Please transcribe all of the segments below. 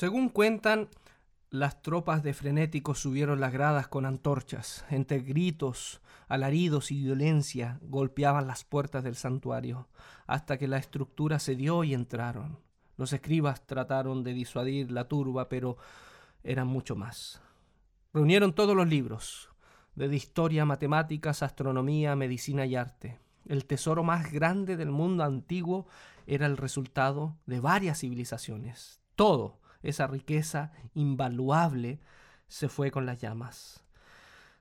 Según cuentan, las tropas de frenéticos subieron las gradas con antorchas. Entre gritos, alaridos y violencia golpeaban las puertas del santuario, hasta que la estructura cedió y entraron. Los escribas trataron de disuadir la turba, pero eran mucho más. Reunieron todos los libros, desde historia, matemáticas, astronomía, medicina y arte. El tesoro más grande del mundo antiguo era el resultado de varias civilizaciones. Todo, esa riqueza invaluable se fue con las llamas.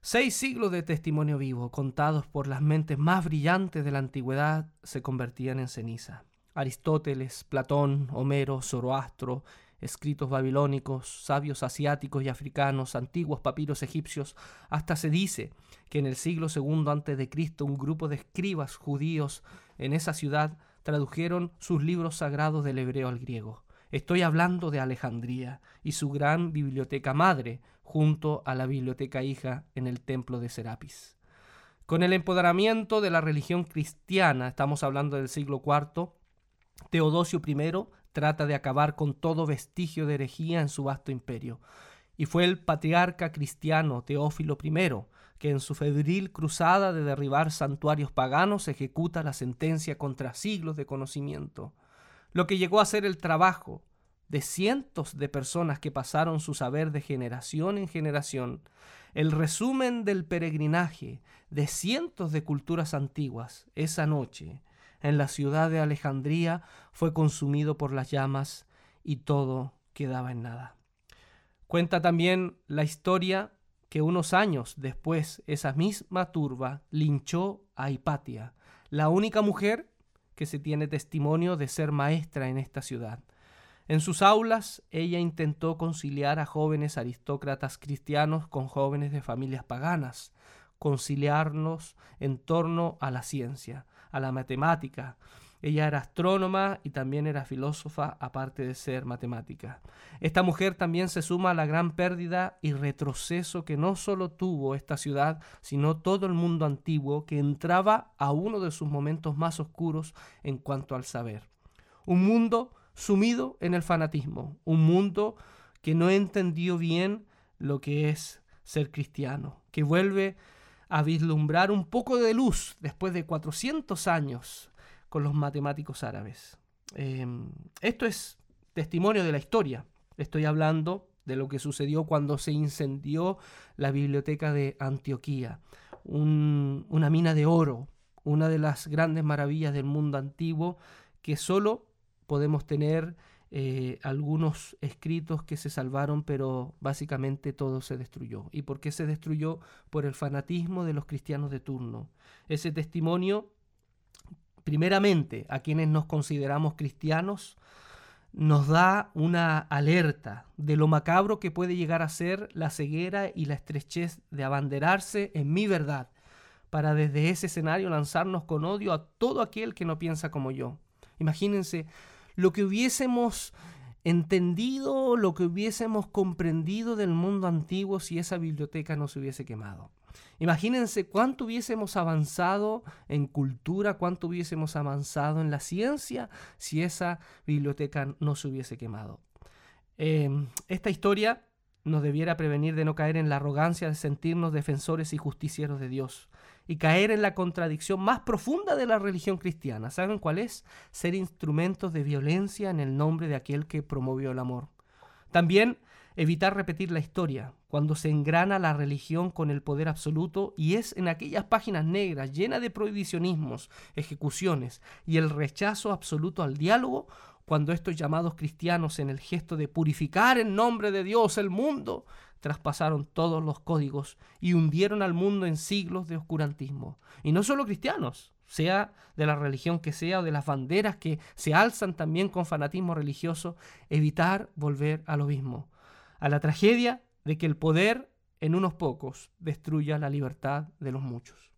Seis siglos de testimonio vivo, contados por las mentes más brillantes de la antigüedad, se convertían en ceniza. Aristóteles, Platón, Homero, Zoroastro, escritos babilónicos, sabios asiáticos y africanos, antiguos papiros egipcios, hasta se dice que en el siglo II Cristo un grupo de escribas judíos en esa ciudad tradujeron sus libros sagrados del hebreo al griego. Estoy hablando de Alejandría y su gran biblioteca madre, junto a la biblioteca hija en el templo de Serapis. Con el empoderamiento de la religión cristiana, estamos hablando del siglo IV, Teodosio I trata de acabar con todo vestigio de herejía en su vasto imperio. Y fue el patriarca cristiano Teófilo I que en su febril cruzada de derribar santuarios paganos ejecuta la sentencia contra siglos de conocimiento lo que llegó a ser el trabajo de cientos de personas que pasaron su saber de generación en generación, el resumen del peregrinaje de cientos de culturas antiguas, esa noche, en la ciudad de Alejandría, fue consumido por las llamas y todo quedaba en nada. Cuenta también la historia que unos años después esa misma turba linchó a Hipatia, la única mujer que se tiene testimonio de ser maestra en esta ciudad. En sus aulas ella intentó conciliar a jóvenes aristócratas cristianos con jóvenes de familias paganas, conciliarnos en torno a la ciencia, a la matemática, ella era astrónoma y también era filósofa, aparte de ser matemática. Esta mujer también se suma a la gran pérdida y retroceso que no solo tuvo esta ciudad, sino todo el mundo antiguo que entraba a uno de sus momentos más oscuros en cuanto al saber. Un mundo sumido en el fanatismo, un mundo que no entendió bien lo que es ser cristiano, que vuelve a vislumbrar un poco de luz después de 400 años con los matemáticos árabes. Em, esto es testimonio de la historia. Estoy hablando de lo que sucedió cuando se incendió la biblioteca de Antioquía, una mina de oro, una de las grandes maravillas del mundo antiguo que solo podemos tener eh, algunos escritos que se salvaron, pero básicamente todo se destruyó. ¿Y por qué se destruyó? Por el fanatismo de los cristianos de turno. Ese testimonio primeramente a quienes nos consideramos cristianos, nos da una alerta de lo macabro que puede llegar a ser la ceguera y la estrechez de abanderarse en mi verdad, para desde ese escenario lanzarnos con odio a todo aquel que no piensa como yo. Imagínense lo que hubiésemos entendido, lo que hubiésemos comprendido del mundo antiguo si esa biblioteca no se hubiese quemado. Imagínense cuánto hubiésemos avanzado en cultura, cuánto hubiésemos avanzado en la ciencia si esa biblioteca no se hubiese quemado. Em, esta historia nos debiera prevenir de no caer en la arrogancia de sentirnos defensores y justicieros de Dios y caer en la contradicción más profunda de la religión cristiana. ¿Saben cuál es? Ser instrumentos de violencia en el nombre de aquel que promovió el amor. También evitar repetir la historia, cuando se engrana la religión con el poder absoluto y es en aquellas páginas negras llenas de prohibicionismos, ejecuciones y el rechazo absoluto al diálogo, cuando estos llamados cristianos en el gesto de purificar en nombre de Dios el mundo, traspasaron todos los códigos y hundieron al mundo en siglos de oscurantismo. Y no solo cristianos, sea de la religión que sea o de las banderas que se alzan también con fanatismo religioso, evitar volver a lo mismo a la tragedia de que el poder en unos pocos destruya la libertad de los muchos.